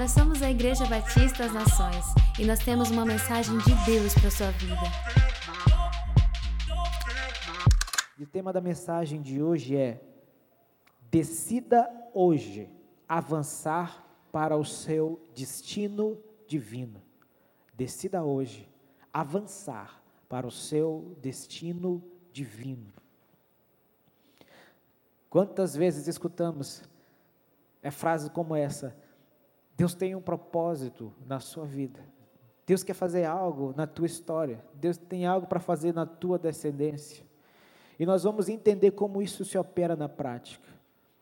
Nós somos a Igreja Batista das Nações e nós temos uma mensagem de Deus para sua vida. E o tema da mensagem de hoje é: Decida hoje avançar para o seu destino divino. Decida hoje avançar para o seu destino divino. Quantas vezes escutamos é frases como essa: Deus tem um propósito na sua vida. Deus quer fazer algo na tua história. Deus tem algo para fazer na tua descendência. E nós vamos entender como isso se opera na prática,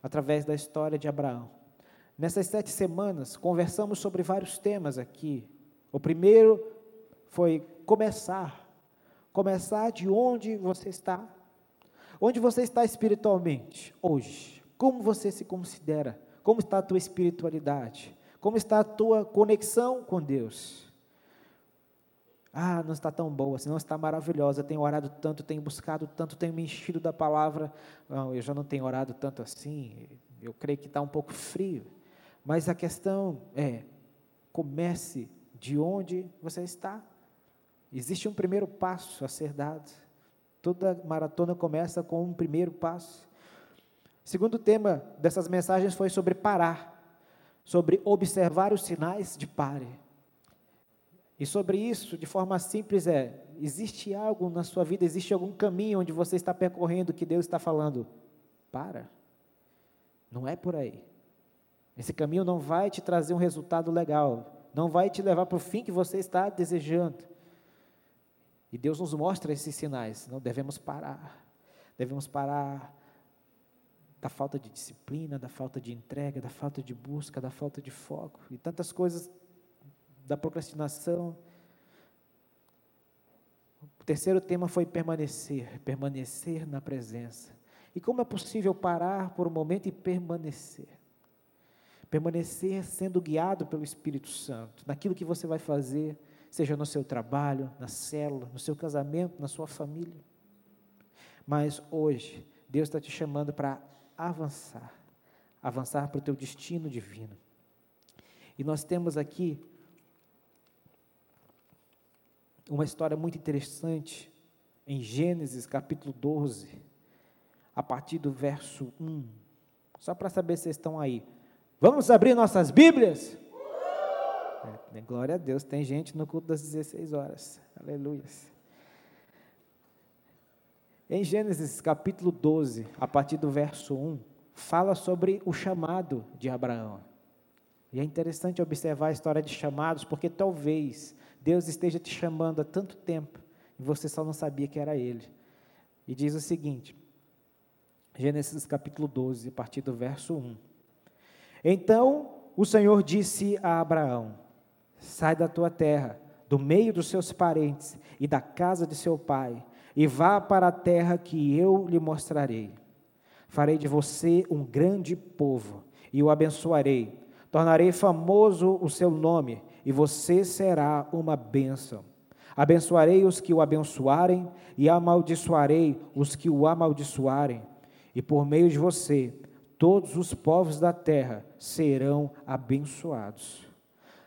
através da história de Abraão. Nessas sete semanas, conversamos sobre vários temas aqui. O primeiro foi começar. Começar de onde você está. Onde você está espiritualmente hoje? Como você se considera? Como está a tua espiritualidade? Como está a tua conexão com Deus? Ah, não está tão boa, não está maravilhosa. Tenho orado tanto, tenho buscado tanto, tenho me enchido da palavra. Não, eu já não tenho orado tanto assim. Eu creio que está um pouco frio. Mas a questão é: comece de onde você está. Existe um primeiro passo a ser dado. Toda maratona começa com um primeiro passo. Segundo tema dessas mensagens foi sobre parar, sobre observar os sinais de pare. E sobre isso, de forma simples, é: existe algo na sua vida, existe algum caminho onde você está percorrendo que Deus está falando? Para. Não é por aí. Esse caminho não vai te trazer um resultado legal, não vai te levar para o fim que você está desejando. E Deus nos mostra esses sinais, não devemos parar. Devemos parar da falta de disciplina, da falta de entrega, da falta de busca, da falta de foco e tantas coisas da procrastinação. O terceiro tema foi permanecer, permanecer na presença. E como é possível parar por um momento e permanecer? Permanecer sendo guiado pelo Espírito Santo, naquilo que você vai fazer, seja no seu trabalho, na célula, no seu casamento, na sua família. Mas hoje, Deus está te chamando para avançar, avançar para o teu destino divino. E nós temos aqui uma história muito interessante em Gênesis capítulo 12, a partir do verso 1. Só para saber se vocês estão aí. Vamos abrir nossas Bíblias? É, glória a Deus, tem gente no culto das 16 horas. Aleluia. Em Gênesis capítulo 12, a partir do verso 1, fala sobre o chamado de Abraão. E é interessante observar a história de chamados, porque talvez Deus esteja te chamando há tanto tempo e você só não sabia que era Ele. E diz o seguinte, Gênesis capítulo 12, a partir do verso 1. Então o Senhor disse a Abraão: Sai da tua terra, do meio dos seus parentes e da casa de seu pai e vá para a terra que eu lhe mostrarei. Farei de você um grande povo e o abençoarei. Tornarei famoso o seu nome e você será uma bênção. Abençoarei os que o abençoarem e amaldiçoarei os que o amaldiçoarem. E por meio de você, todos os povos da terra serão abençoados.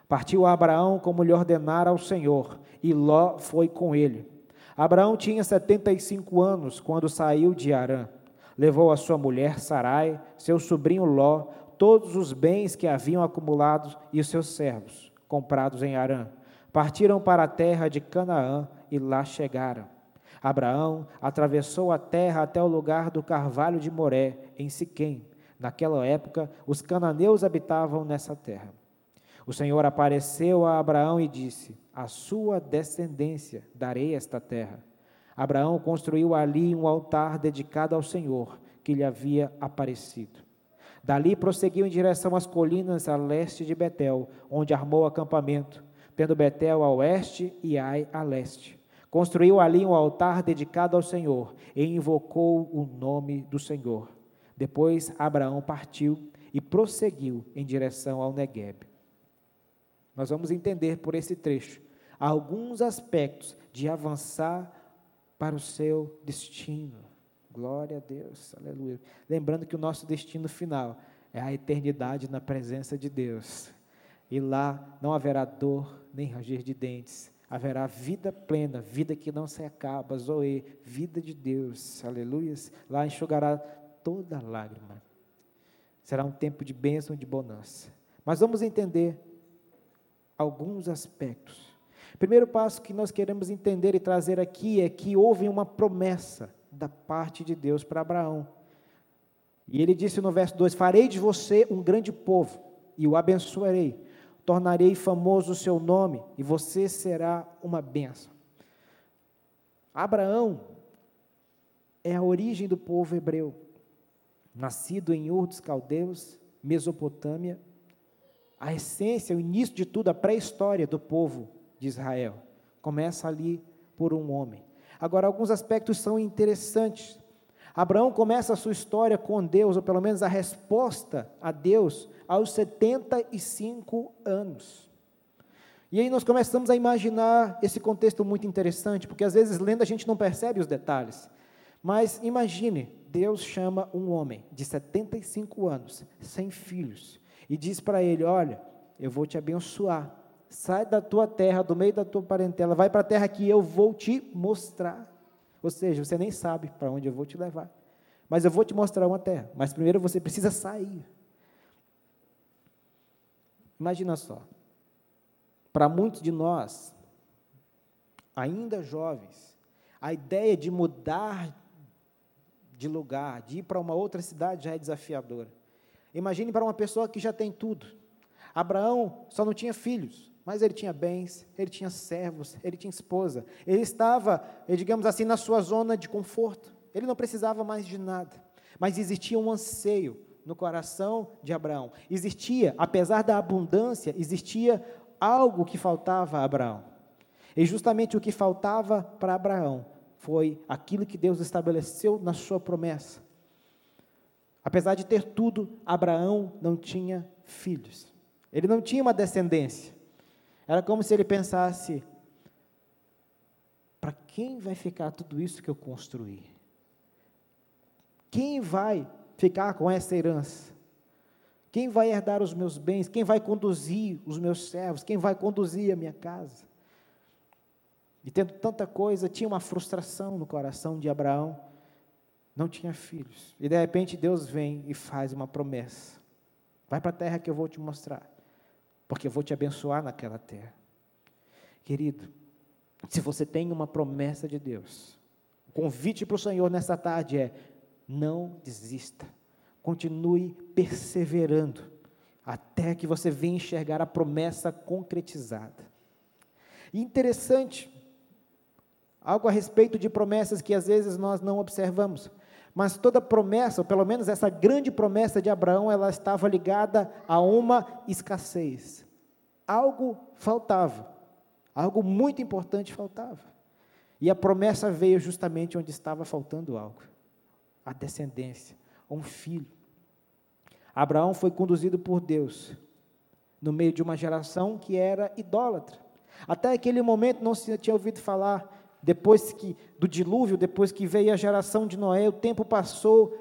Partiu Abraão como lhe ordenara ao Senhor, e Ló foi com ele. Abraão tinha 75 anos quando saiu de Arã. Levou a sua mulher Sarai, seu sobrinho Ló, todos os bens que haviam acumulado e os seus servos, comprados em Arã. Partiram para a terra de Canaã e lá chegaram. Abraão atravessou a terra até o lugar do carvalho de Moré, em Siquém. Naquela época, os cananeus habitavam nessa terra. O Senhor apareceu a Abraão e disse: A sua descendência darei esta terra. Abraão construiu ali um altar dedicado ao Senhor, que lhe havia aparecido. Dali prosseguiu em direção às colinas a leste de Betel, onde armou acampamento, tendo Betel a oeste e Ai a leste. Construiu ali um altar dedicado ao Senhor e invocou o nome do Senhor. Depois Abraão partiu e prosseguiu em direção ao Negueb. Nós vamos entender por esse trecho alguns aspectos de avançar para o seu destino. Glória a Deus, aleluia. Lembrando que o nosso destino final é a eternidade na presença de Deus. E lá não haverá dor nem ranger de dentes. Haverá vida plena, vida que não se acaba, Zoe, vida de Deus, aleluias. Lá enxugará toda lágrima. Será um tempo de bênção, de bonança. Mas vamos entender alguns aspectos. Primeiro passo que nós queremos entender e trazer aqui é que houve uma promessa da parte de Deus para Abraão. E ele disse no verso 2: Farei de você um grande povo e o abençoarei tornarei famoso o seu nome e você será uma bênção. Abraão é a origem do povo hebreu, nascido em Ur dos Caldeus, Mesopotâmia, a essência, o início de tudo, a pré-história do povo de Israel. Começa ali por um homem. Agora, alguns aspectos são interessantes. Abraão começa a sua história com Deus, ou pelo menos a resposta a Deus, aos 75 anos. E aí nós começamos a imaginar esse contexto muito interessante, porque às vezes lendo a gente não percebe os detalhes. Mas imagine, Deus chama um homem de 75 anos, sem filhos, e diz para ele: Olha, eu vou te abençoar. Sai da tua terra, do meio da tua parentela, vai para a terra que eu vou te mostrar. Ou seja, você nem sabe para onde eu vou te levar. Mas eu vou te mostrar uma terra. Mas primeiro você precisa sair. Imagina só. Para muitos de nós, ainda jovens, a ideia de mudar de lugar, de ir para uma outra cidade já é desafiadora. Imagine para uma pessoa que já tem tudo. Abraão só não tinha filhos, mas ele tinha bens, ele tinha servos, ele tinha esposa. Ele estava, eh, digamos assim, na sua zona de conforto. Ele não precisava mais de nada. Mas existia um anseio no coração de Abraão. Existia, apesar da abundância, existia algo que faltava a Abraão. E justamente o que faltava para Abraão foi aquilo que Deus estabeleceu na sua promessa. Apesar de ter tudo, Abraão não tinha filhos. Ele não tinha uma descendência. Era como se ele pensasse: para quem vai ficar tudo isso que eu construí? Quem vai ficar com essa herança? Quem vai herdar os meus bens? Quem vai conduzir os meus servos? Quem vai conduzir a minha casa? E tendo tanta coisa, tinha uma frustração no coração de Abraão. Não tinha filhos. E de repente Deus vem e faz uma promessa: Vai para a terra que eu vou te mostrar porque eu vou te abençoar naquela terra. Querido, se você tem uma promessa de Deus, o convite para o Senhor nessa tarde é: não desista, continue perseverando, até que você venha enxergar a promessa concretizada. Interessante, algo a respeito de promessas que às vezes nós não observamos. Mas toda promessa, ou pelo menos essa grande promessa de Abraão, ela estava ligada a uma escassez. Algo faltava. Algo muito importante faltava. E a promessa veio justamente onde estava faltando algo: a descendência, um filho. Abraão foi conduzido por Deus no meio de uma geração que era idólatra. Até aquele momento não se tinha ouvido falar depois que do dilúvio, depois que veio a geração de Noé, o tempo passou,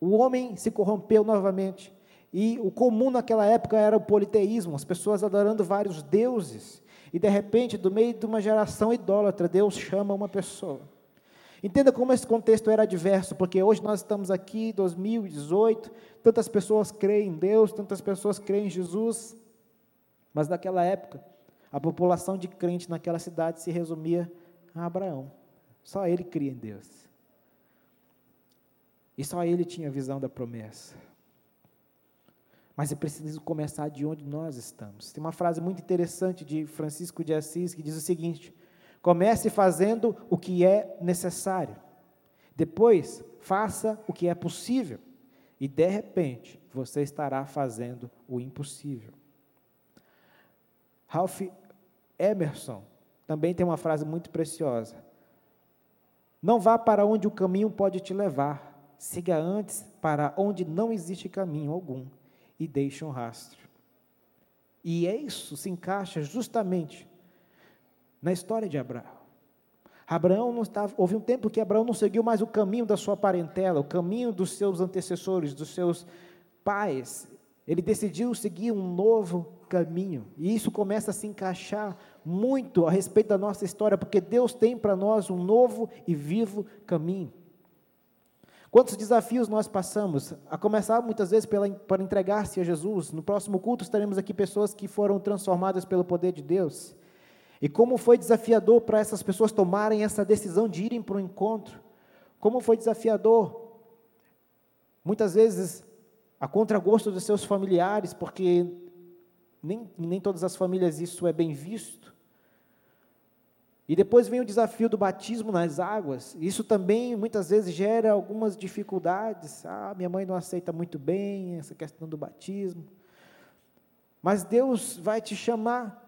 o homem se corrompeu novamente. E o comum naquela época era o politeísmo, as pessoas adorando vários deuses. E de repente, do meio de uma geração idólatra, Deus chama uma pessoa. Entenda como esse contexto era diverso, porque hoje nós estamos aqui, 2018, tantas pessoas creem em Deus, tantas pessoas creem em Jesus, mas naquela época, a população de crente naquela cidade se resumia a Abraão. Só ele cria em Deus. E só ele tinha a visão da promessa. Mas é preciso começar de onde nós estamos. Tem uma frase muito interessante de Francisco de Assis que diz o seguinte: comece fazendo o que é necessário. Depois, faça o que é possível. E de repente, você estará fazendo o impossível. Ralph Emerson também tem uma frase muito preciosa. Não vá para onde o caminho pode te levar, siga antes para onde não existe caminho algum e deixe um rastro. E é isso se encaixa justamente na história de Abraão. Abraão não estava, houve um tempo que Abraão não seguiu mais o caminho da sua parentela, o caminho dos seus antecessores, dos seus pais. Ele decidiu seguir um novo caminho. E isso começa a se encaixar muito a respeito da nossa história, porque Deus tem para nós um novo e vivo caminho. Quantos desafios nós passamos, a começar muitas vezes pela, para entregar-se a Jesus. No próximo culto estaremos aqui pessoas que foram transformadas pelo poder de Deus. E como foi desafiador para essas pessoas tomarem essa decisão de irem para o encontro. Como foi desafiador, muitas vezes, a contragosto dos seus familiares, porque nem, nem todas as famílias isso é bem visto. E depois vem o desafio do batismo nas águas. Isso também muitas vezes gera algumas dificuldades. Ah, minha mãe não aceita muito bem essa questão do batismo. Mas Deus vai te chamar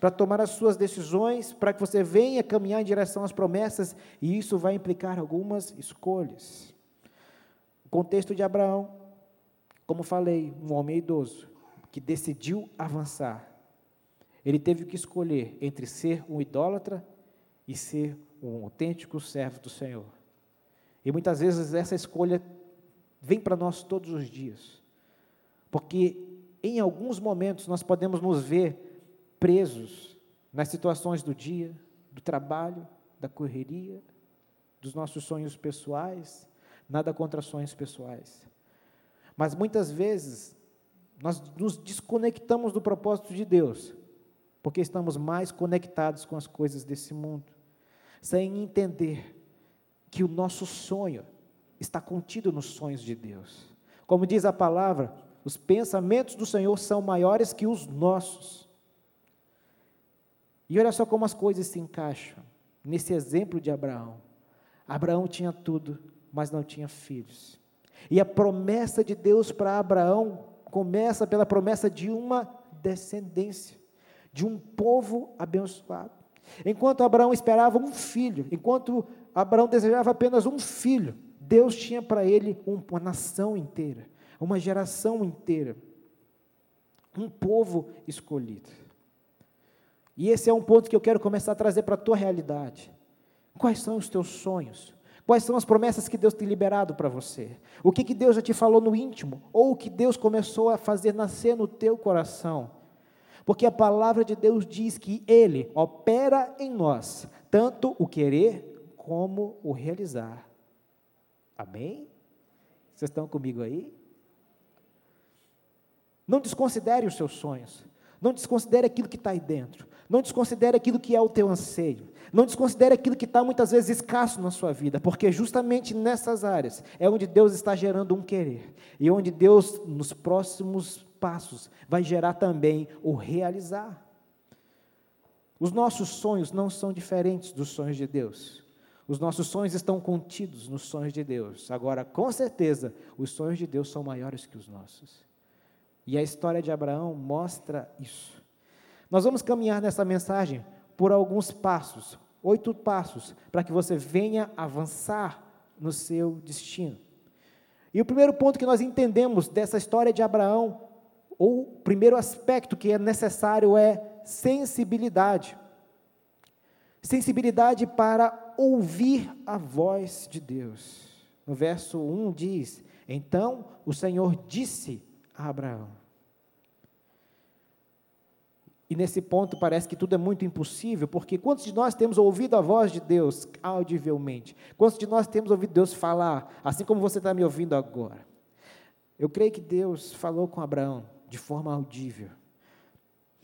para tomar as suas decisões, para que você venha caminhar em direção às promessas, e isso vai implicar algumas escolhas. O contexto de Abraão, como falei, um homem idoso que decidiu avançar. Ele teve que escolher entre ser um idólatra e ser um autêntico servo do Senhor. E muitas vezes essa escolha vem para nós todos os dias, porque em alguns momentos nós podemos nos ver presos nas situações do dia, do trabalho, da correria, dos nossos sonhos pessoais, nada contra sonhos pessoais. Mas muitas vezes nós nos desconectamos do propósito de Deus, porque estamos mais conectados com as coisas desse mundo sem entender que o nosso sonho está contido nos sonhos de Deus. Como diz a palavra, os pensamentos do Senhor são maiores que os nossos. E olha só como as coisas se encaixam nesse exemplo de Abraão. Abraão tinha tudo, mas não tinha filhos. E a promessa de Deus para Abraão começa pela promessa de uma descendência, de um povo abençoado. Enquanto Abraão esperava um filho, enquanto Abraão desejava apenas um filho, Deus tinha para ele uma nação inteira, uma geração inteira, um povo escolhido. E esse é um ponto que eu quero começar a trazer para a tua realidade. Quais são os teus sonhos? Quais são as promessas que Deus tem liberado para você? O que, que Deus já te falou no íntimo? Ou o que Deus começou a fazer nascer no teu coração? Porque a palavra de Deus diz que Ele opera em nós, tanto o querer como o realizar. Amém? Vocês estão comigo aí? Não desconsidere os seus sonhos. Não desconsidere aquilo que está aí dentro. Não desconsidere aquilo que é o teu anseio. Não desconsidere aquilo que está muitas vezes escasso na sua vida, porque justamente nessas áreas é onde Deus está gerando um querer. E onde Deus, nos próximos passos, vai gerar também o realizar. Os nossos sonhos não são diferentes dos sonhos de Deus. Os nossos sonhos estão contidos nos sonhos de Deus. Agora, com certeza, os sonhos de Deus são maiores que os nossos. E a história de Abraão mostra isso. Nós vamos caminhar nessa mensagem por alguns passos, oito passos, para que você venha avançar no seu destino. E o primeiro ponto que nós entendemos dessa história de Abraão ou o primeiro aspecto que é necessário é sensibilidade. Sensibilidade para ouvir a voz de Deus. No verso 1 diz: Então o Senhor disse a Abraão. E nesse ponto parece que tudo é muito impossível, porque quantos de nós temos ouvido a voz de Deus audivelmente? Quantos de nós temos ouvido Deus falar, assim como você está me ouvindo agora? Eu creio que Deus falou com Abraão de forma audível.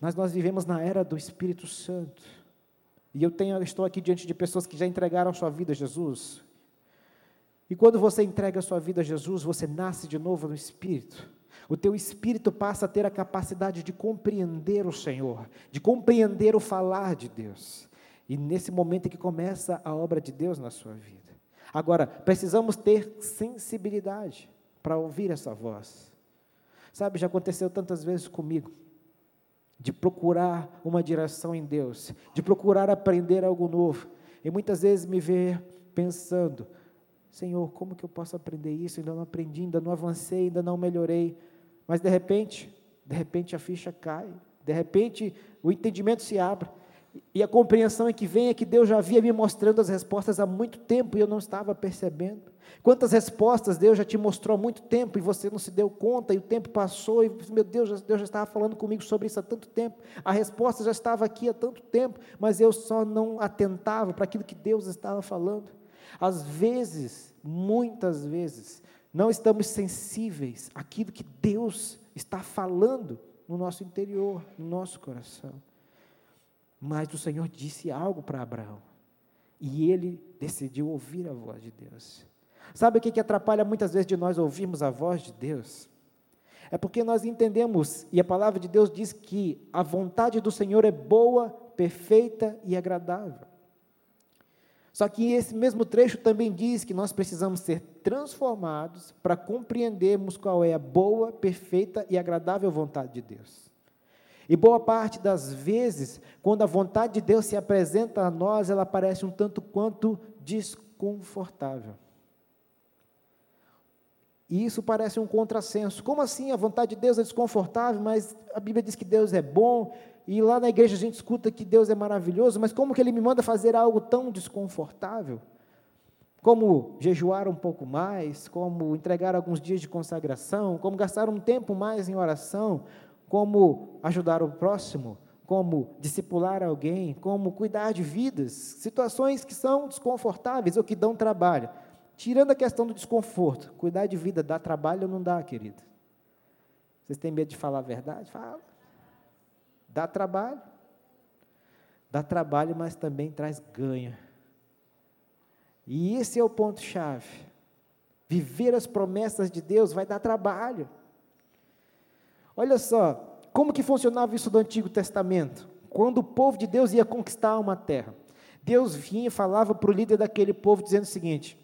Mas nós vivemos na era do Espírito Santo. E eu tenho, eu estou aqui diante de pessoas que já entregaram sua vida a Jesus. E quando você entrega a sua vida a Jesus, você nasce de novo no Espírito. O teu espírito passa a ter a capacidade de compreender o Senhor, de compreender o falar de Deus. E nesse momento é que começa a obra de Deus na sua vida. Agora, precisamos ter sensibilidade para ouvir essa voz. Sabe, já aconteceu tantas vezes comigo, de procurar uma direção em Deus, de procurar aprender algo novo, e muitas vezes me ver pensando: Senhor, como que eu posso aprender isso? Ainda não aprendi, ainda não avancei, ainda não melhorei. Mas de repente, de repente a ficha cai, de repente o entendimento se abre, E a compreensão é que vem é que Deus já havia me mostrando as respostas há muito tempo e eu não estava percebendo. Quantas respostas Deus já te mostrou há muito tempo e você não se deu conta, e o tempo passou, e meu Deus, Deus já estava falando comigo sobre isso há tanto tempo. A resposta já estava aqui há tanto tempo, mas eu só não atentava para aquilo que Deus estava falando. Às vezes, muitas vezes, não estamos sensíveis àquilo que Deus está falando no nosso interior, no nosso coração. Mas o Senhor disse algo para Abraão. E ele decidiu ouvir a voz de Deus. Sabe o que, que atrapalha muitas vezes de nós ouvirmos a voz de Deus? É porque nós entendemos, e a palavra de Deus diz que a vontade do Senhor é boa, perfeita e agradável. Só que esse mesmo trecho também diz que nós precisamos ser transformados para compreendermos qual é a boa, perfeita e agradável vontade de Deus. E boa parte das vezes, quando a vontade de Deus se apresenta a nós, ela parece um tanto quanto desconfortável. E isso parece um contrassenso. Como assim? A vontade de Deus é desconfortável, mas a Bíblia diz que Deus é bom, e lá na igreja a gente escuta que Deus é maravilhoso, mas como que Ele me manda fazer algo tão desconfortável? Como jejuar um pouco mais, como entregar alguns dias de consagração, como gastar um tempo mais em oração, como ajudar o próximo, como discipular alguém, como cuidar de vidas, situações que são desconfortáveis ou que dão trabalho. Tirando a questão do desconforto, cuidar de vida dá trabalho ou não dá, querido? Vocês têm medo de falar a verdade? Fala. Dá trabalho. Dá trabalho, mas também traz ganho. E esse é o ponto-chave. Viver as promessas de Deus vai dar trabalho. Olha só, como que funcionava isso do Antigo Testamento? Quando o povo de Deus ia conquistar uma terra, Deus vinha e falava para o líder daquele povo dizendo o seguinte: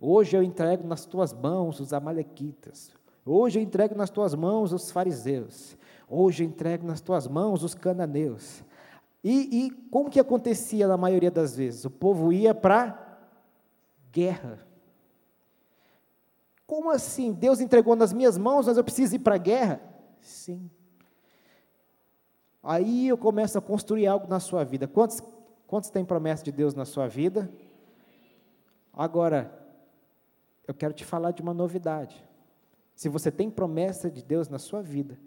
Hoje eu entrego nas tuas mãos os amalequitas. Hoje eu entrego nas tuas mãos os fariseus. Hoje entrego nas tuas mãos os cananeus. E, e como que acontecia na maioria das vezes? O povo ia para guerra. Como assim? Deus entregou nas minhas mãos, mas eu preciso ir para a guerra? Sim. Aí eu começo a construir algo na sua vida. Quantos, quantos têm promessa de Deus na sua vida? Agora, eu quero te falar de uma novidade. Se você tem promessa de Deus na sua vida,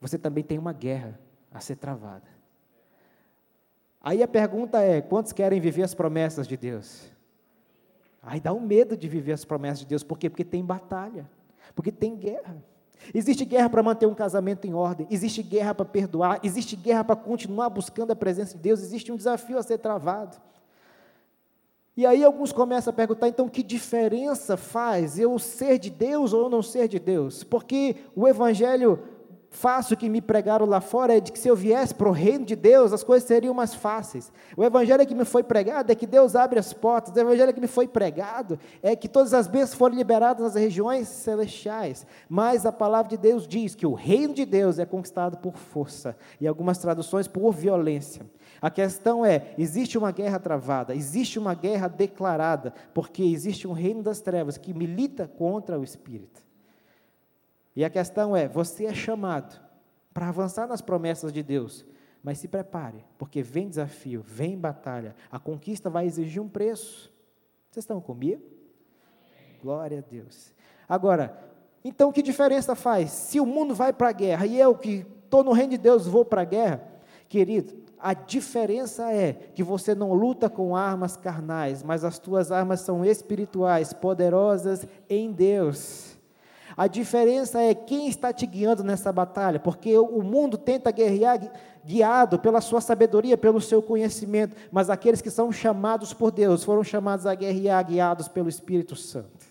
você também tem uma guerra a ser travada. Aí a pergunta é: quantos querem viver as promessas de Deus? Aí dá um medo de viver as promessas de Deus, por quê? Porque tem batalha, porque tem guerra. Existe guerra para manter um casamento em ordem, existe guerra para perdoar, existe guerra para continuar buscando a presença de Deus, existe um desafio a ser travado. E aí alguns começam a perguntar, então, que diferença faz eu ser de Deus ou não ser de Deus? Porque o Evangelho fácil que me pregaram lá fora é de que se eu viesse para o reino de Deus, as coisas seriam mais fáceis. O evangelho que me foi pregado é que Deus abre as portas. O evangelho que me foi pregado é que todas as bênçãos foram liberadas nas regiões celestiais. Mas a palavra de Deus diz que o reino de Deus é conquistado por força e algumas traduções por violência. A questão é: existe uma guerra travada, existe uma guerra declarada, porque existe um reino das trevas que milita contra o espírito. E a questão é: você é chamado para avançar nas promessas de Deus, mas se prepare, porque vem desafio, vem batalha, a conquista vai exigir um preço. Vocês estão comigo? Glória a Deus. Agora, então que diferença faz? Se o mundo vai para a guerra e eu que estou no reino de Deus vou para a guerra, querido, a diferença é que você não luta com armas carnais, mas as tuas armas são espirituais, poderosas em Deus. A diferença é quem está te guiando nessa batalha, porque o mundo tenta guerrear guiado pela sua sabedoria, pelo seu conhecimento, mas aqueles que são chamados por Deus foram chamados a guerrear guiados pelo Espírito Santo.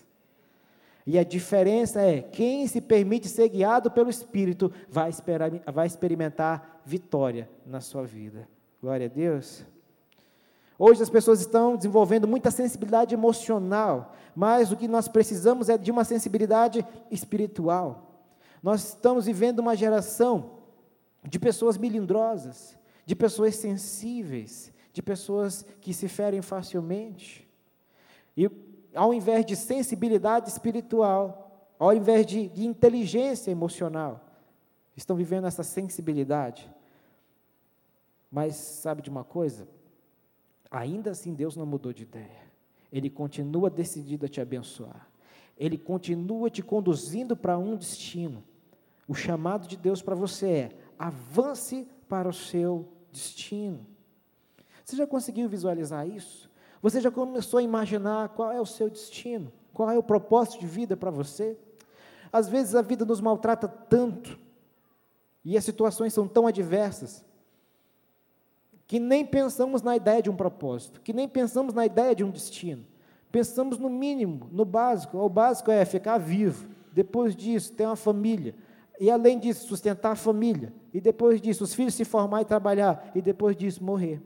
E a diferença é: quem se permite ser guiado pelo Espírito vai, esperar, vai experimentar vitória na sua vida. Glória a Deus. Hoje as pessoas estão desenvolvendo muita sensibilidade emocional, mas o que nós precisamos é de uma sensibilidade espiritual. Nós estamos vivendo uma geração de pessoas melindrosas, de pessoas sensíveis, de pessoas que se ferem facilmente. E ao invés de sensibilidade espiritual, ao invés de, de inteligência emocional, estão vivendo essa sensibilidade. Mas sabe de uma coisa? Ainda assim, Deus não mudou de ideia. Ele continua decidido a te abençoar. Ele continua te conduzindo para um destino. O chamado de Deus para você é: avance para o seu destino. Você já conseguiu visualizar isso? Você já começou a imaginar qual é o seu destino? Qual é o propósito de vida para você? Às vezes a vida nos maltrata tanto, e as situações são tão adversas, que nem pensamos na ideia de um propósito, que nem pensamos na ideia de um destino. Pensamos no mínimo, no básico. O básico é ficar vivo. Depois disso, ter uma família. E além disso, sustentar a família. E depois disso, os filhos se formar e trabalhar. E depois disso, morrer.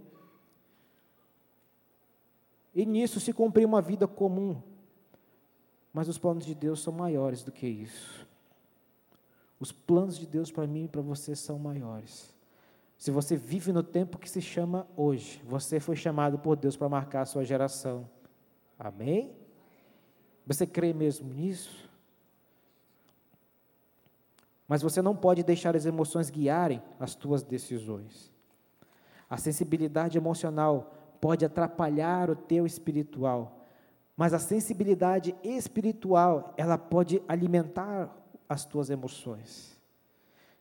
E nisso se cumprir uma vida comum. Mas os planos de Deus são maiores do que isso. Os planos de Deus para mim e para você são maiores. Se você vive no tempo que se chama hoje, você foi chamado por Deus para marcar a sua geração. Amém? Você crê mesmo nisso? Mas você não pode deixar as emoções guiarem as tuas decisões. A sensibilidade emocional pode atrapalhar o teu espiritual, mas a sensibilidade espiritual, ela pode alimentar as tuas emoções.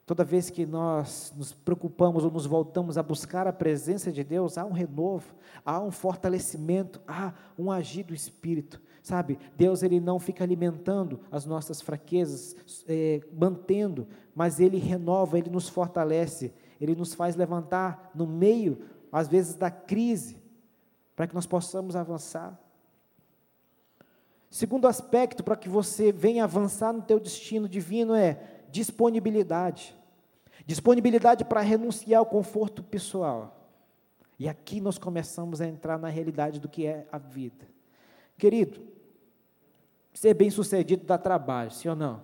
Toda vez que nós nos preocupamos ou nos voltamos a buscar a presença de Deus, há um renovo, há um fortalecimento, há um agir do Espírito. Sabe, Deus ele não fica alimentando as nossas fraquezas, é, mantendo, mas Ele renova, Ele nos fortalece, Ele nos faz levantar no meio, às vezes, da crise, para que nós possamos avançar. Segundo aspecto para que você venha avançar no teu destino divino é disponibilidade. Disponibilidade para renunciar ao conforto pessoal. E aqui nós começamos a entrar na realidade do que é a vida. Querido, ser bem-sucedido dá trabalho, sim ou não?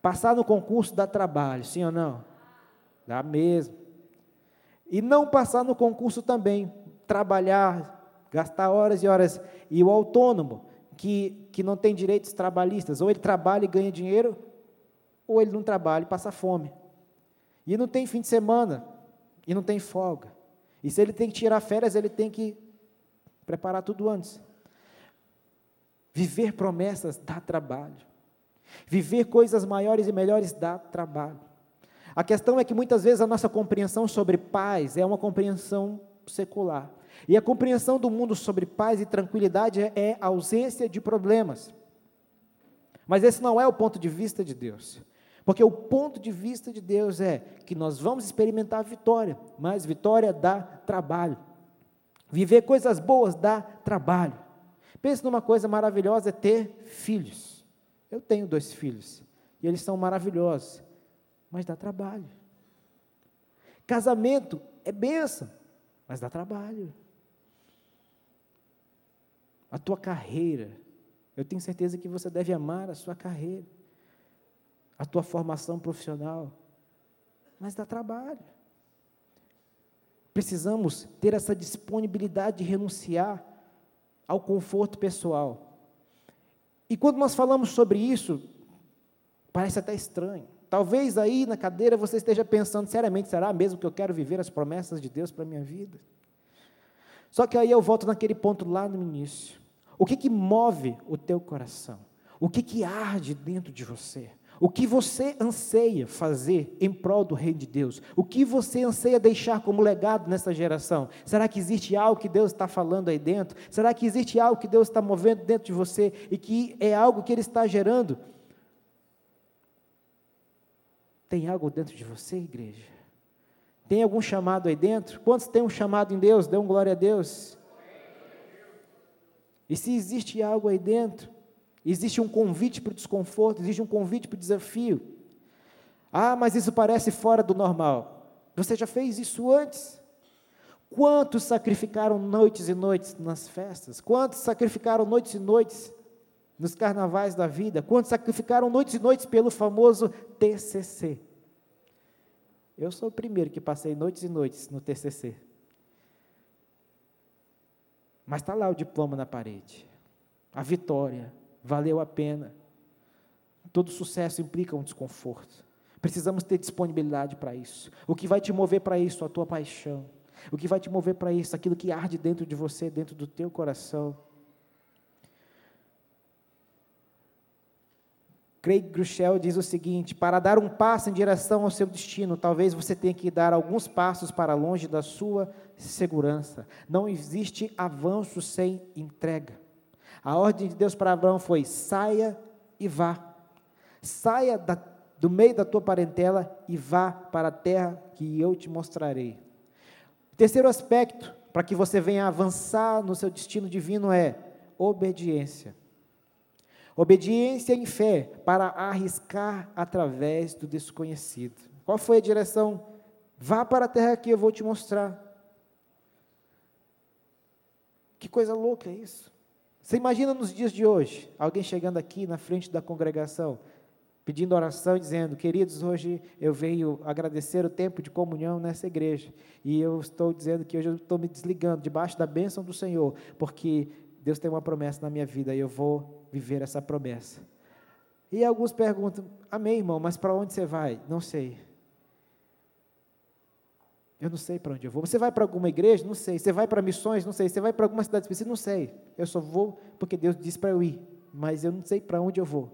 Passar no concurso dá trabalho, sim ou não? Dá mesmo. E não passar no concurso também, trabalhar, gastar horas e horas. E o autônomo, que, que não tem direitos trabalhistas, ou ele trabalha e ganha dinheiro, ou ele não trabalha e passa fome. E não tem fim de semana, e não tem folga. E se ele tem que tirar férias, ele tem que preparar tudo antes. Viver promessas dá trabalho. Viver coisas maiores e melhores dá trabalho. A questão é que muitas vezes a nossa compreensão sobre paz é uma compreensão secular. E a compreensão do mundo sobre paz e tranquilidade é, é ausência de problemas. Mas esse não é o ponto de vista de Deus. Porque o ponto de vista de Deus é que nós vamos experimentar vitória, mas vitória dá trabalho. Viver coisas boas dá trabalho. Pense numa coisa maravilhosa é ter filhos. Eu tenho dois filhos e eles são maravilhosos, mas dá trabalho. Casamento é benção, mas dá trabalho. A tua carreira, eu tenho certeza que você deve amar a sua carreira a tua formação profissional, mas dá trabalho. Precisamos ter essa disponibilidade de renunciar ao conforto pessoal. E quando nós falamos sobre isso, parece até estranho. Talvez aí na cadeira você esteja pensando seriamente: será mesmo que eu quero viver as promessas de Deus para a minha vida? Só que aí eu volto naquele ponto lá no início. O que, que move o teu coração? O que, que arde dentro de você? O que você anseia fazer em prol do reino de Deus? O que você anseia deixar como legado nessa geração? Será que existe algo que Deus está falando aí dentro? Será que existe algo que Deus está movendo dentro de você e que é algo que Ele está gerando? Tem algo dentro de você, igreja? Tem algum chamado aí dentro? Quantos têm um chamado em Deus? Dê um glória a Deus. E se existe algo aí dentro, Existe um convite para o desconforto, existe um convite para o desafio. Ah, mas isso parece fora do normal. Você já fez isso antes? Quantos sacrificaram noites e noites nas festas? Quantos sacrificaram noites e noites nos carnavais da vida? Quantos sacrificaram noites e noites pelo famoso TCC? Eu sou o primeiro que passei noites e noites no TCC. Mas está lá o diploma na parede, a vitória, valeu a pena. Todo sucesso implica um desconforto. Precisamos ter disponibilidade para isso. O que vai te mover para isso? A tua paixão. O que vai te mover para isso? Aquilo que arde dentro de você, dentro do teu coração. Craig Grushel diz o seguinte: para dar um passo em direção ao seu destino, talvez você tenha que dar alguns passos para longe da sua segurança. Não existe avanço sem entrega. A ordem de Deus para Abraão foi: saia e vá. Saia da, do meio da tua parentela e vá para a terra que eu te mostrarei. Terceiro aspecto para que você venha avançar no seu destino divino é obediência. Obediência em fé para arriscar através do desconhecido. Qual foi a direção? Vá para a terra que eu vou te mostrar. Que coisa louca é isso. Você imagina nos dias de hoje, alguém chegando aqui na frente da congregação, pedindo oração, dizendo: Queridos, hoje eu venho agradecer o tempo de comunhão nessa igreja, e eu estou dizendo que hoje eu estou me desligando debaixo da bênção do Senhor, porque Deus tem uma promessa na minha vida e eu vou viver essa promessa. E alguns perguntam: Amém, irmão, mas para onde você vai? Não sei. Eu não sei para onde eu vou. Você vai para alguma igreja? Não sei. Você vai para missões? Não sei. Você vai para alguma cidade específica? Não sei. Eu só vou porque Deus disse para eu ir, mas eu não sei para onde eu vou.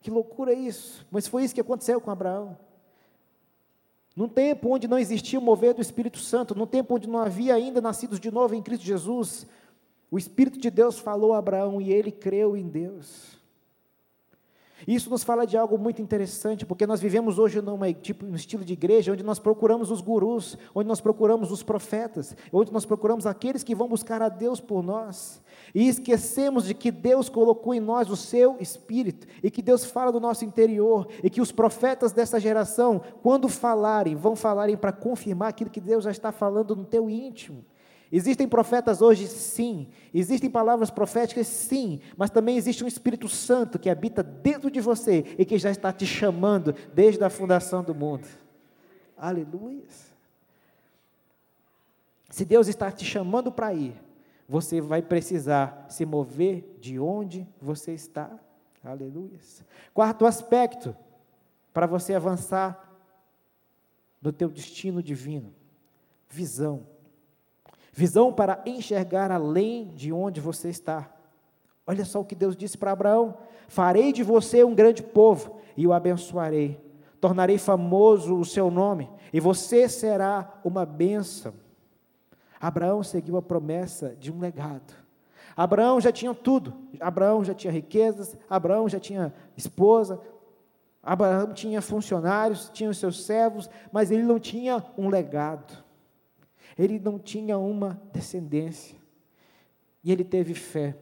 Que loucura é isso! Mas foi isso que aconteceu com Abraão. Num tempo onde não existia o mover do Espírito Santo, num tempo onde não havia ainda nascidos de novo em Cristo Jesus, o Espírito de Deus falou a Abraão e ele creu em Deus. Isso nos fala de algo muito interessante, porque nós vivemos hoje numa, tipo, um estilo de igreja onde nós procuramos os gurus, onde nós procuramos os profetas, onde nós procuramos aqueles que vão buscar a Deus por nós. E esquecemos de que Deus colocou em nós o seu espírito, e que Deus fala do nosso interior, e que os profetas dessa geração, quando falarem, vão falarem para confirmar aquilo que Deus já está falando no teu íntimo. Existem profetas hoje, sim. Existem palavras proféticas, sim. Mas também existe um Espírito Santo que habita dentro de você e que já está te chamando desde a fundação do mundo. Aleluia. Se Deus está te chamando para ir, você vai precisar se mover de onde você está. Aleluia. Quarto aspecto, para você avançar no teu destino divino: visão. Visão para enxergar além de onde você está. Olha só o que Deus disse para Abraão: Farei de você um grande povo e o abençoarei. Tornarei famoso o seu nome e você será uma bênção. Abraão seguiu a promessa de um legado. Abraão já tinha tudo. Abraão já tinha riquezas, Abraão já tinha esposa, Abraão tinha funcionários, tinha os seus servos, mas ele não tinha um legado ele não tinha uma descendência. E ele teve fé.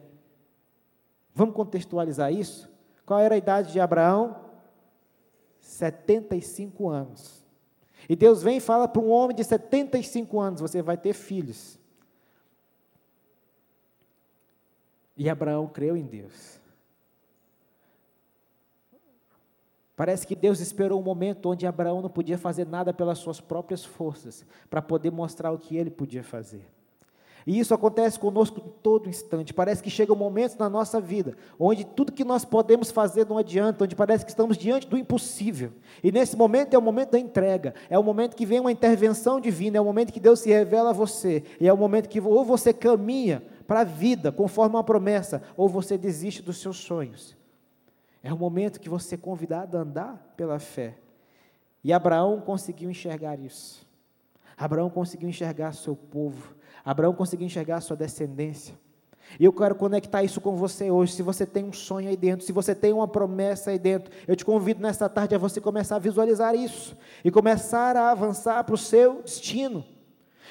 Vamos contextualizar isso? Qual era a idade de Abraão? 75 anos. E Deus vem e fala para um homem de 75 anos: você vai ter filhos. E Abraão creu em Deus. Parece que Deus esperou um momento onde Abraão não podia fazer nada pelas suas próprias forças, para poder mostrar o que ele podia fazer. E isso acontece conosco em todo instante. Parece que chega um momento na nossa vida onde tudo que nós podemos fazer não adianta, onde parece que estamos diante do impossível. E nesse momento é o momento da entrega, é o momento que vem uma intervenção divina, é o momento que Deus se revela a você, e é o momento que ou você caminha para a vida conforme uma promessa, ou você desiste dos seus sonhos. É o momento que você é convidado a andar pela fé. E Abraão conseguiu enxergar isso. Abraão conseguiu enxergar seu povo. Abraão conseguiu enxergar sua descendência. E eu quero conectar isso com você hoje. Se você tem um sonho aí dentro, se você tem uma promessa aí dentro, eu te convido nesta tarde a você começar a visualizar isso e começar a avançar para o seu destino.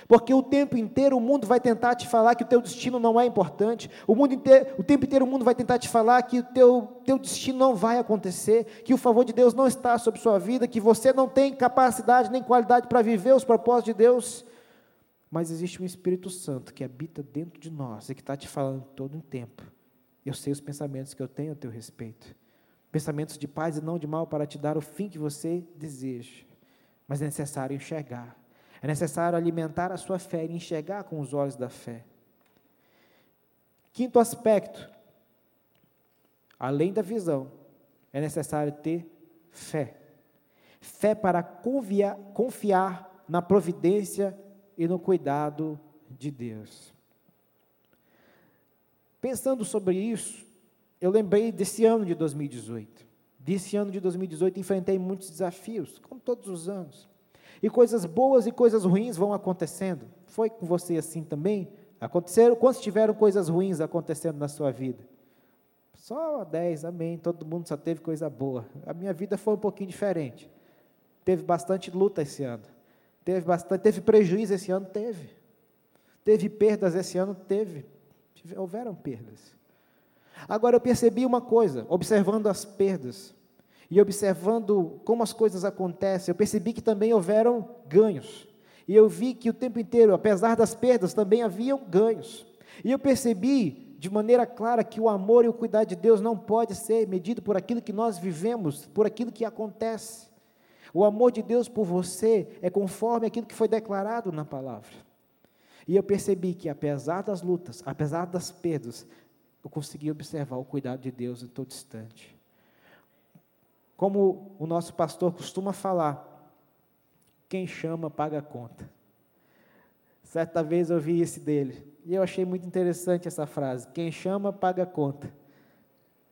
Porque o tempo inteiro o mundo vai tentar te falar que o teu destino não é importante. O mundo inteiro, o tempo inteiro o mundo vai tentar te falar que o teu, teu destino não vai acontecer, que o favor de Deus não está sobre sua vida, que você não tem capacidade nem qualidade para viver os propósitos de Deus. Mas existe um Espírito Santo que habita dentro de nós e que está te falando todo o tempo. Eu sei os pensamentos que eu tenho a teu respeito. Pensamentos de paz e não de mal para te dar o fim que você deseja. Mas é necessário enxergar é necessário alimentar a sua fé e enxergar com os olhos da fé. Quinto aspecto, além da visão, é necessário ter fé. Fé para confiar, na providência e no cuidado de Deus. Pensando sobre isso, eu lembrei desse ano de 2018. Desse ano de 2018 enfrentei muitos desafios, como todos os anos. E coisas boas e coisas ruins vão acontecendo. Foi com você assim também? Aconteceram, quantos tiveram coisas ruins acontecendo na sua vida? Só 10, amém. Todo mundo só teve coisa boa. A minha vida foi um pouquinho diferente. Teve bastante luta esse ano. Teve bastante, teve prejuízo esse ano, teve. Teve perdas esse ano, teve. Houveram perdas. Agora eu percebi uma coisa, observando as perdas e observando como as coisas acontecem, eu percebi que também houveram ganhos. E eu vi que o tempo inteiro, apesar das perdas, também haviam ganhos. E eu percebi de maneira clara que o amor e o cuidado de Deus não pode ser medido por aquilo que nós vivemos, por aquilo que acontece. O amor de Deus por você é conforme aquilo que foi declarado na palavra. E eu percebi que apesar das lutas, apesar das perdas, eu consegui observar o cuidado de Deus em todo instante. Como o nosso pastor costuma falar, quem chama paga a conta. Certa vez eu vi esse dele, e eu achei muito interessante essa frase: quem chama paga a conta.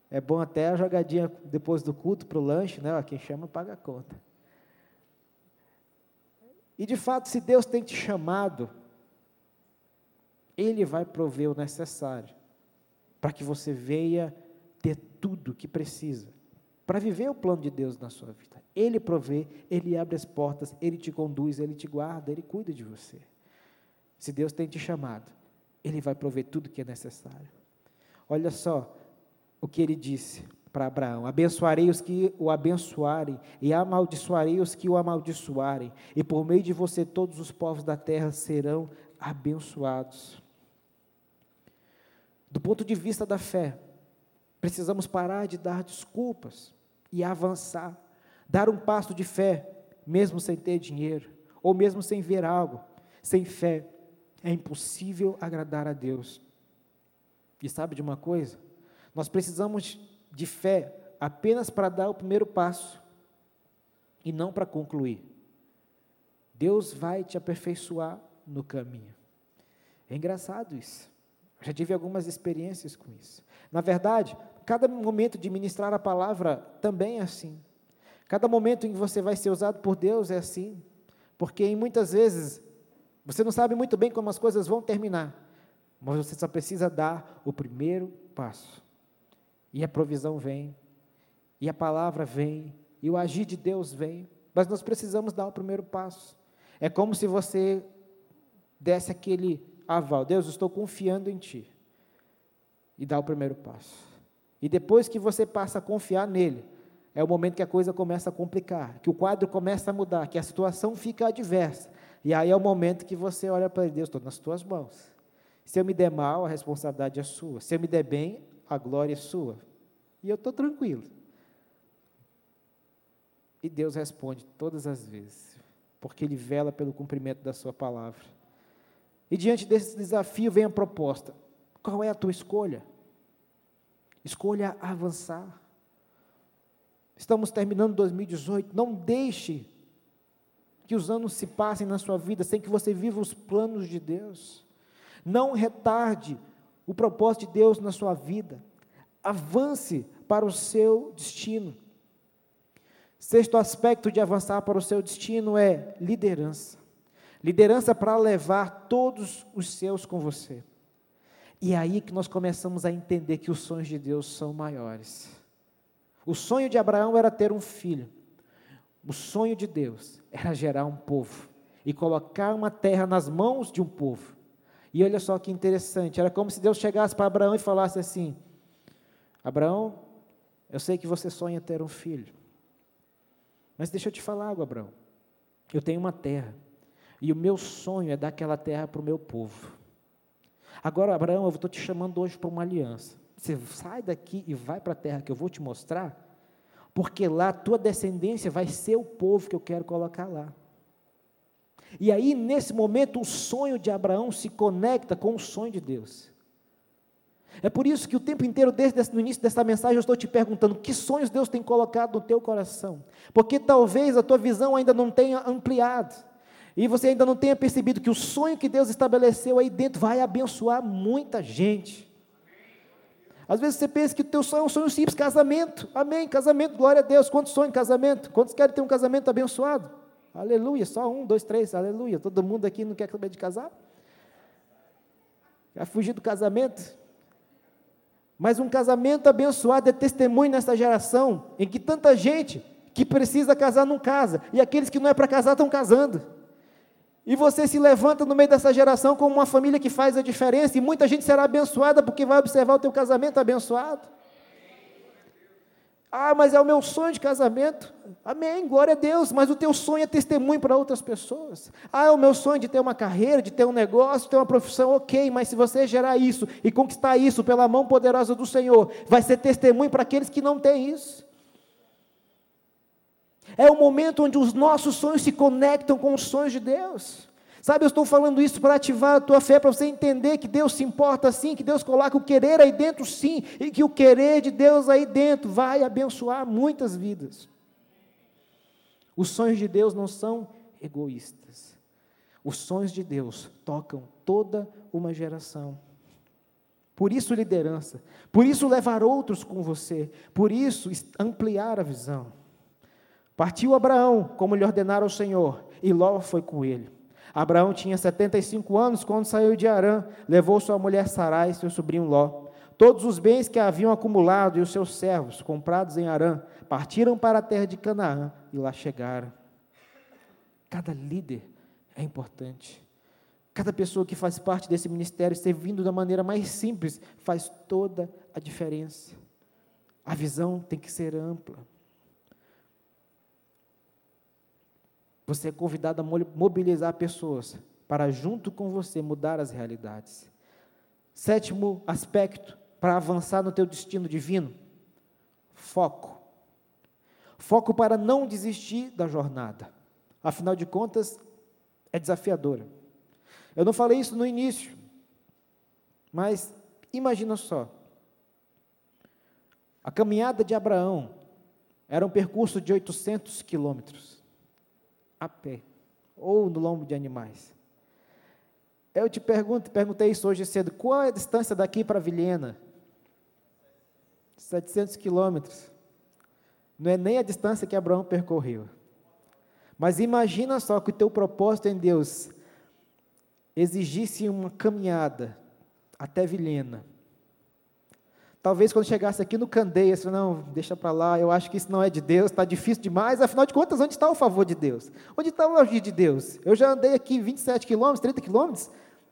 É bom até a jogadinha depois do culto para o lanche, né? Quem chama paga a conta. E de fato, se Deus tem te chamado, Ele vai prover o necessário para que você venha ter tudo que precisa para viver o plano de Deus na sua vida. Ele provê, Ele abre as portas, Ele te conduz, Ele te guarda, Ele cuida de você. Se Deus tem te chamado, Ele vai prover tudo que é necessário. Olha só o que Ele disse para Abraão: Abençoarei os que o abençoarem, e amaldiçoarei os que o amaldiçoarem, e por meio de você todos os povos da terra serão abençoados. Do ponto de vista da fé, precisamos parar de dar desculpas e avançar, dar um passo de fé, mesmo sem ter dinheiro, ou mesmo sem ver algo. Sem fé é impossível agradar a Deus. E sabe de uma coisa? Nós precisamos de fé apenas para dar o primeiro passo e não para concluir. Deus vai te aperfeiçoar no caminho. É engraçado isso. Eu já tive algumas experiências com isso. Na verdade, cada momento de ministrar a palavra também é assim. Cada momento em que você vai ser usado por Deus é assim. Porque muitas vezes você não sabe muito bem como as coisas vão terminar, mas você só precisa dar o primeiro passo. E a provisão vem, e a palavra vem, e o agir de Deus vem, mas nós precisamos dar o primeiro passo. É como se você desse aquele aval: Deus, estou confiando em Ti. E dá o primeiro passo. E depois que você passa a confiar nele, é o momento que a coisa começa a complicar, que o quadro começa a mudar, que a situação fica adversa. E aí é o momento que você olha para Deus, estou nas tuas mãos. Se eu me der mal, a responsabilidade é sua. Se eu me der bem, a glória é sua. E eu estou tranquilo. E Deus responde todas as vezes, porque Ele vela pelo cumprimento da Sua palavra. E diante desse desafio vem a proposta: qual é a tua escolha? Escolha avançar. Estamos terminando 2018. Não deixe que os anos se passem na sua vida sem que você viva os planos de Deus. Não retarde o propósito de Deus na sua vida. Avance para o seu destino. Sexto aspecto de avançar para o seu destino é liderança. Liderança para levar todos os seus com você. E é aí que nós começamos a entender que os sonhos de Deus são maiores. O sonho de Abraão era ter um filho. O sonho de Deus era gerar um povo e colocar uma terra nas mãos de um povo. E olha só que interessante, era como se Deus chegasse para Abraão e falasse assim: Abraão, eu sei que você sonha ter um filho. Mas deixa eu te falar algo, Abraão. Eu tenho uma terra. E o meu sonho é dar aquela terra para o meu povo. Agora, Abraão, eu estou te chamando hoje para uma aliança. Você sai daqui e vai para a terra que eu vou te mostrar, porque lá tua descendência vai ser o povo que eu quero colocar lá. E aí, nesse momento, o sonho de Abraão se conecta com o sonho de Deus. É por isso que o tempo inteiro, desde no início dessa mensagem, eu estou te perguntando que sonhos Deus tem colocado no teu coração. Porque talvez a tua visão ainda não tenha ampliado. E você ainda não tenha percebido que o sonho que Deus estabeleceu aí dentro vai abençoar muita gente. Às vezes você pensa que o teu sonho é um sonho simples, casamento. Amém, casamento, glória a Deus. Quantos sonham casamento? Quantos querem ter um casamento abençoado? Aleluia, só um, dois, três, aleluia. Todo mundo aqui não quer saber de casar? Quer fugir do casamento? Mas um casamento abençoado é testemunho nessa geração, em que tanta gente que precisa casar não casa, e aqueles que não é para casar estão casando. E você se levanta no meio dessa geração como uma família que faz a diferença, e muita gente será abençoada porque vai observar o teu casamento abençoado. Ah, mas é o meu sonho de casamento. Amém, glória a Deus. Mas o teu sonho é testemunho para outras pessoas. Ah, é o meu sonho de ter uma carreira, de ter um negócio, de ter uma profissão, ok. Mas se você gerar isso e conquistar isso pela mão poderosa do Senhor, vai ser testemunho para aqueles que não têm isso. É o momento onde os nossos sonhos se conectam com os sonhos de Deus. Sabe, eu estou falando isso para ativar a tua fé, para você entender que Deus se importa sim, que Deus coloca o querer aí dentro sim, e que o querer de Deus aí dentro vai abençoar muitas vidas. Os sonhos de Deus não são egoístas. Os sonhos de Deus tocam toda uma geração. Por isso, liderança. Por isso, levar outros com você. Por isso, ampliar a visão. Partiu Abraão, como lhe ordenara o Senhor, e Ló foi com ele. Abraão tinha 75 anos quando saiu de Arã, levou sua mulher Sarai e seu sobrinho Ló. Todos os bens que haviam acumulado e os seus servos, comprados em Arã, partiram para a terra de Canaã e lá chegaram. Cada líder é importante. Cada pessoa que faz parte desse ministério, servindo da maneira mais simples, faz toda a diferença. A visão tem que ser ampla. Você é convidado a mobilizar pessoas para, junto com você, mudar as realidades. Sétimo aspecto para avançar no teu destino divino: foco. Foco para não desistir da jornada. Afinal de contas, é desafiadora. Eu não falei isso no início, mas imagina só. A caminhada de Abraão era um percurso de 800 quilômetros a pé ou no lombo de animais. Eu te pergunto, perguntei isso hoje cedo, qual é a distância daqui para Vilhena? 700 quilômetros. Não é nem a distância que Abraão percorreu. Mas imagina só que o teu propósito em Deus exigisse uma caminhada até Vilhena. Talvez quando chegasse aqui no Candeia, você não, deixa para lá, eu acho que isso não é de Deus, está difícil demais, afinal de contas, onde está o favor de Deus? Onde está o agir de Deus? Eu já andei aqui 27 quilômetros, 30 quilômetros,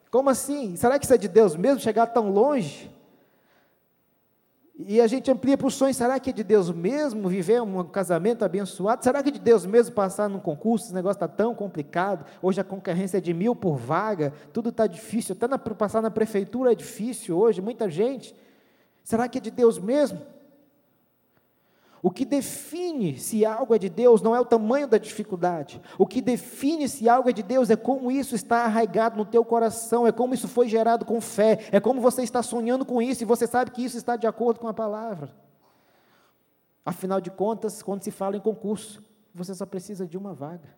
como assim? Será que isso é de Deus mesmo, chegar tão longe? E a gente amplia para o sonho, será que é de Deus mesmo viver um casamento abençoado? Será que é de Deus mesmo passar num concurso? Esse negócio está tão complicado. Hoje a concorrência é de mil por vaga, tudo está difícil. Até na, passar na prefeitura é difícil hoje, muita gente. Será que é de Deus mesmo? O que define se algo é de Deus não é o tamanho da dificuldade. O que define se algo é de Deus é como isso está arraigado no teu coração, é como isso foi gerado com fé, é como você está sonhando com isso e você sabe que isso está de acordo com a palavra. Afinal de contas, quando se fala em concurso, você só precisa de uma vaga.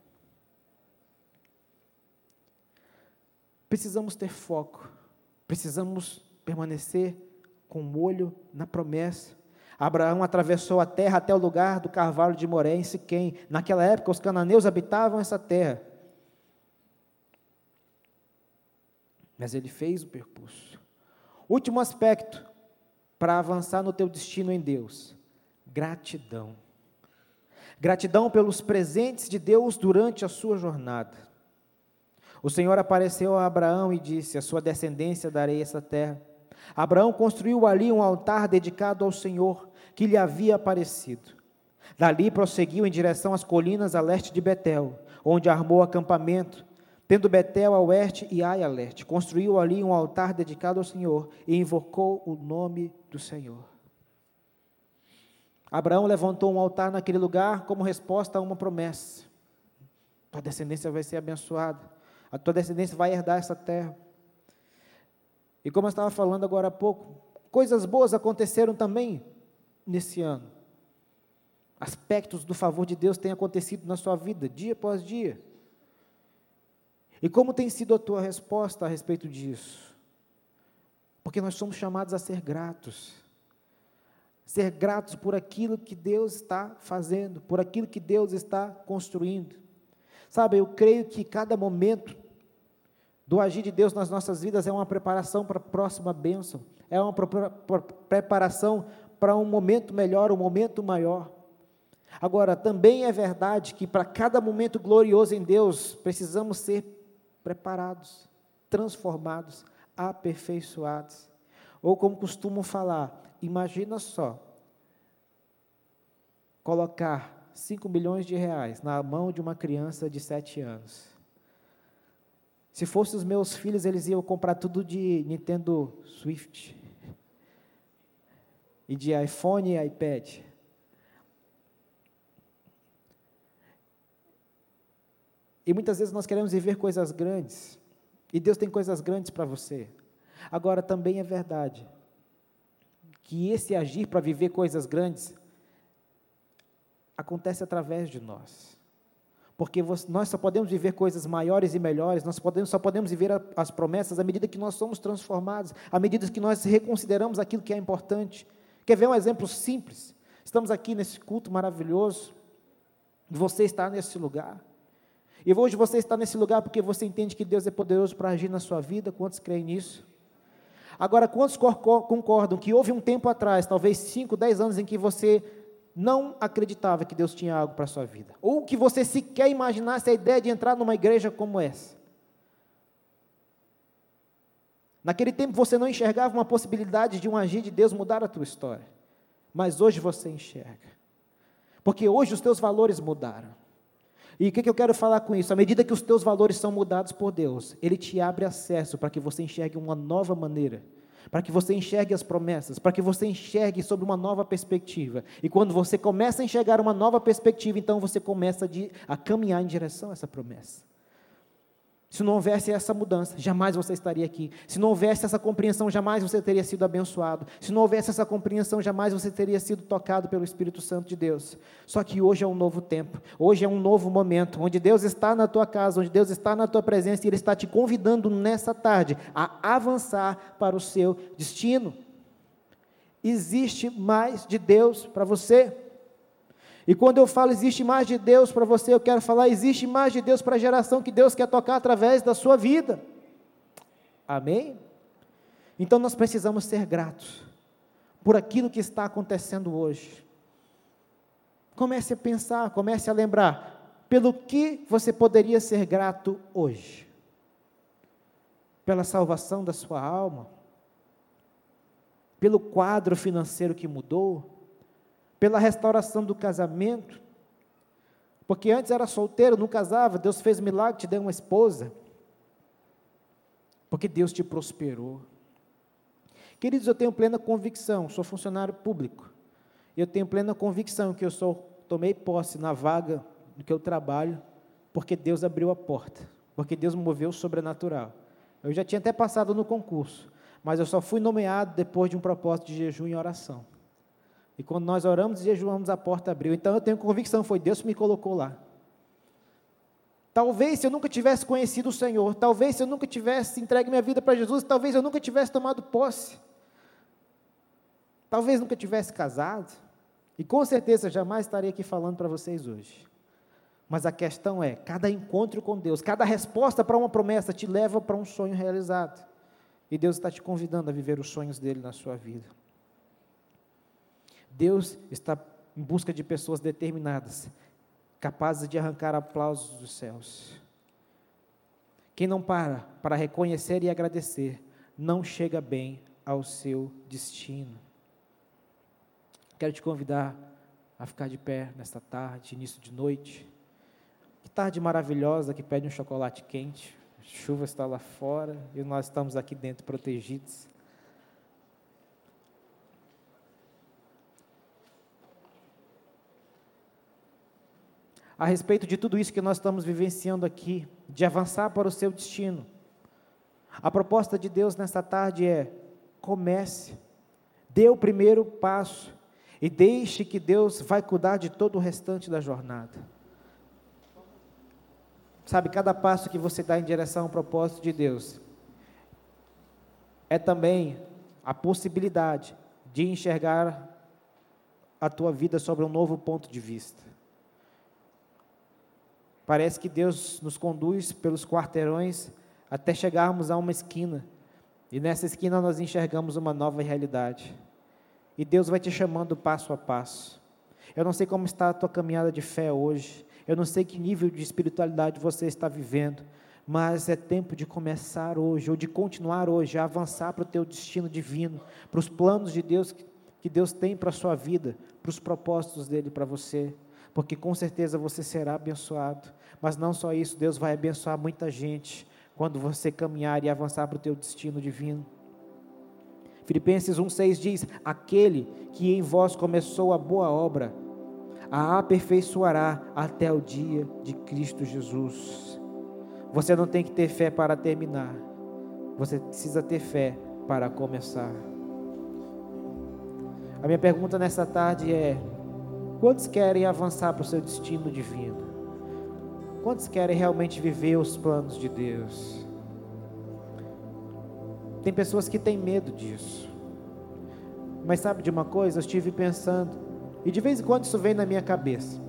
Precisamos ter foco, precisamos permanecer com o um olho na promessa. Abraão atravessou a terra até o lugar do carvalho de Moré, em Siquém. Naquela época, os cananeus habitavam essa terra. Mas ele fez o percurso. Último aspecto para avançar no teu destino em Deus: gratidão. Gratidão pelos presentes de Deus durante a sua jornada. O Senhor apareceu a Abraão e disse: A sua descendência darei essa terra. Abraão construiu ali um altar dedicado ao Senhor que lhe havia aparecido. Dali prosseguiu em direção às colinas a leste de Betel, onde armou acampamento, tendo Betel a oeste e Ai a leste. Construiu ali um altar dedicado ao Senhor e invocou o nome do Senhor. Abraão levantou um altar naquele lugar como resposta a uma promessa. Tua descendência vai ser abençoada, a tua descendência vai herdar essa terra. E como eu estava falando agora há pouco, Coisas boas aconteceram também nesse ano. Aspectos do favor de Deus têm acontecido na sua vida, dia após dia. E como tem sido a tua resposta a respeito disso? Porque nós somos chamados a ser gratos. Ser gratos por aquilo que Deus está fazendo, por aquilo que Deus está construindo. Sabe, eu creio que cada momento do agir de Deus nas nossas vidas é uma preparação para a próxima bênção, é uma preparação para um momento melhor, um momento maior. Agora, também é verdade que para cada momento glorioso em Deus, precisamos ser preparados, transformados, aperfeiçoados. Ou como costumam falar, imagina só, colocar 5 milhões de reais na mão de uma criança de 7 anos. Se fossem os meus filhos, eles iam comprar tudo de Nintendo Swift e de iPhone e iPad. E muitas vezes nós queremos viver coisas grandes, e Deus tem coisas grandes para você. Agora, também é verdade que esse agir para viver coisas grandes acontece através de nós. Porque nós só podemos viver coisas maiores e melhores, nós podemos, só podemos viver as promessas à medida que nós somos transformados, à medida que nós reconsideramos aquilo que é importante. Quer ver um exemplo simples? Estamos aqui nesse culto maravilhoso, você está nesse lugar. E hoje você está nesse lugar porque você entende que Deus é poderoso para agir na sua vida. Quantos creem nisso? Agora, quantos concordam que houve um tempo atrás, talvez 5, 10 anos, em que você não acreditava que Deus tinha algo para a sua vida? Ou que você sequer imaginasse a ideia de entrar numa igreja como essa? Naquele tempo você não enxergava uma possibilidade de um agir de Deus mudar a tua história. Mas hoje você enxerga. Porque hoje os teus valores mudaram. E o que, que eu quero falar com isso? À medida que os teus valores são mudados por Deus, Ele te abre acesso para que você enxergue uma nova maneira, para que você enxergue as promessas, para que você enxergue sobre uma nova perspectiva. E quando você começa a enxergar uma nova perspectiva, então você começa a caminhar em direção a essa promessa. Se não houvesse essa mudança, jamais você estaria aqui. Se não houvesse essa compreensão, jamais você teria sido abençoado. Se não houvesse essa compreensão, jamais você teria sido tocado pelo Espírito Santo de Deus. Só que hoje é um novo tempo, hoje é um novo momento, onde Deus está na tua casa, onde Deus está na tua presença e Ele está te convidando nessa tarde a avançar para o seu destino. Existe mais de Deus para você. E quando eu falo existe mais de Deus para você, eu quero falar existe mais de Deus para a geração que Deus quer tocar através da sua vida. Amém? Então nós precisamos ser gratos por aquilo que está acontecendo hoje. Comece a pensar, comece a lembrar pelo que você poderia ser grato hoje. Pela salvação da sua alma, pelo quadro financeiro que mudou, pela restauração do casamento, porque antes era solteiro, não casava, Deus fez milagre, te deu uma esposa, porque Deus te prosperou. Queridos, eu tenho plena convicção, sou funcionário público, eu tenho plena convicção que eu sou, tomei posse na vaga do que eu trabalho, porque Deus abriu a porta, porque Deus moveu o sobrenatural. Eu já tinha até passado no concurso, mas eu só fui nomeado depois de um propósito de jejum e oração. E quando nós oramos e jejuamos, a porta abriu. Então eu tenho convicção, foi Deus que me colocou lá. Talvez se eu nunca tivesse conhecido o Senhor, talvez se eu nunca tivesse entregue minha vida para Jesus, talvez eu nunca tivesse tomado posse. Talvez nunca tivesse casado. E com certeza jamais estaria aqui falando para vocês hoje. Mas a questão é: cada encontro com Deus, cada resposta para uma promessa te leva para um sonho realizado. E Deus está te convidando a viver os sonhos dele na sua vida. Deus está em busca de pessoas determinadas, capazes de arrancar aplausos dos céus. Quem não para para reconhecer e agradecer, não chega bem ao seu destino. Quero te convidar a ficar de pé nesta tarde, início de noite. Que tarde maravilhosa que pede um chocolate quente. A chuva está lá fora e nós estamos aqui dentro protegidos. A respeito de tudo isso que nós estamos vivenciando aqui, de avançar para o seu destino. A proposta de Deus nesta tarde é: comece, Dê o primeiro passo e deixe que Deus vai cuidar de todo o restante da jornada. Sabe, cada passo que você dá em direção ao propósito de Deus é também a possibilidade de enxergar a tua vida sobre um novo ponto de vista. Parece que Deus nos conduz pelos quarteirões até chegarmos a uma esquina, e nessa esquina nós enxergamos uma nova realidade. E Deus vai te chamando passo a passo. Eu não sei como está a tua caminhada de fé hoje, eu não sei que nível de espiritualidade você está vivendo, mas é tempo de começar hoje, ou de continuar hoje, a avançar para o teu destino divino, para os planos de Deus que Deus tem para a sua vida, para os propósitos dele para você, porque com certeza você será abençoado, mas não só isso, Deus vai abençoar muita gente quando você caminhar e avançar para o teu destino divino. Filipenses 1,6 diz: Aquele que em vós começou a boa obra, a aperfeiçoará até o dia de Cristo Jesus. Você não tem que ter fé para terminar, você precisa ter fé para começar. A minha pergunta nessa tarde é: quantos querem avançar para o seu destino divino? Quantos querem realmente viver os planos de Deus? Tem pessoas que têm medo disso. Mas sabe de uma coisa? Eu estive pensando, e de vez em quando isso vem na minha cabeça.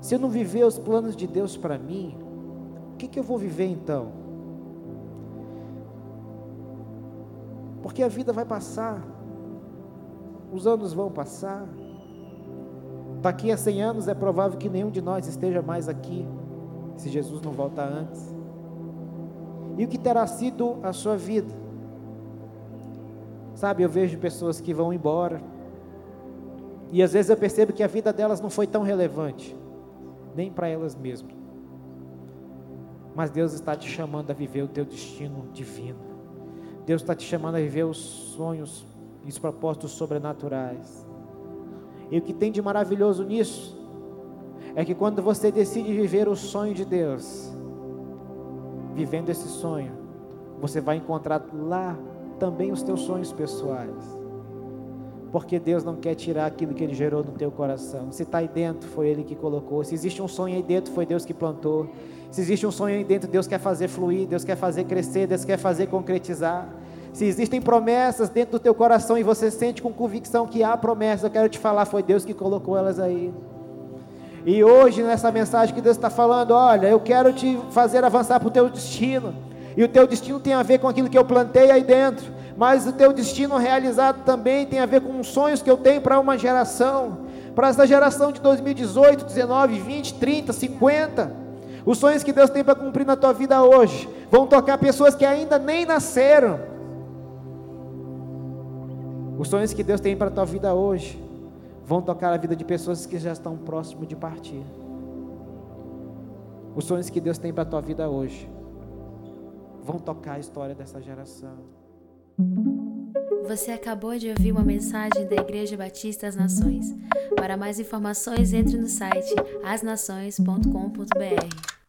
Se eu não viver os planos de Deus para mim, o que, que eu vou viver então? Porque a vida vai passar, os anos vão passar. Daqui a 100 anos é provável que nenhum de nós esteja mais aqui, se Jesus não voltar antes. E o que terá sido a sua vida? Sabe, eu vejo pessoas que vão embora, e às vezes eu percebo que a vida delas não foi tão relevante, nem para elas mesmas. Mas Deus está te chamando a viver o teu destino divino. Deus está te chamando a viver os sonhos e os propósitos sobrenaturais. E o que tem de maravilhoso nisso é que quando você decide viver o sonho de Deus, vivendo esse sonho, você vai encontrar lá também os teus sonhos pessoais. Porque Deus não quer tirar aquilo que Ele gerou no teu coração. Se está aí dentro, foi Ele que colocou. Se existe um sonho aí dentro, foi Deus que plantou. Se existe um sonho aí dentro, Deus quer fazer fluir, Deus quer fazer crescer, Deus quer fazer concretizar. Se existem promessas dentro do teu coração e você sente com convicção que há promessas, eu quero te falar, foi Deus que colocou elas aí. E hoje, nessa mensagem que Deus está falando, olha, eu quero te fazer avançar para o teu destino. E o teu destino tem a ver com aquilo que eu plantei aí dentro mas o teu destino realizado também tem a ver com os sonhos que eu tenho para uma geração, para essa geração de 2018, 19, 20, 30, 50. Os sonhos que Deus tem para cumprir na tua vida hoje vão tocar pessoas que ainda nem nasceram. Os sonhos que Deus tem para a tua vida hoje vão tocar a vida de pessoas que já estão próximo de partir. Os sonhos que Deus tem para a tua vida hoje vão tocar a história dessa geração. Você acabou de ouvir uma mensagem da Igreja Batista das Nações. Para mais informações, entre no site asnações.com.br.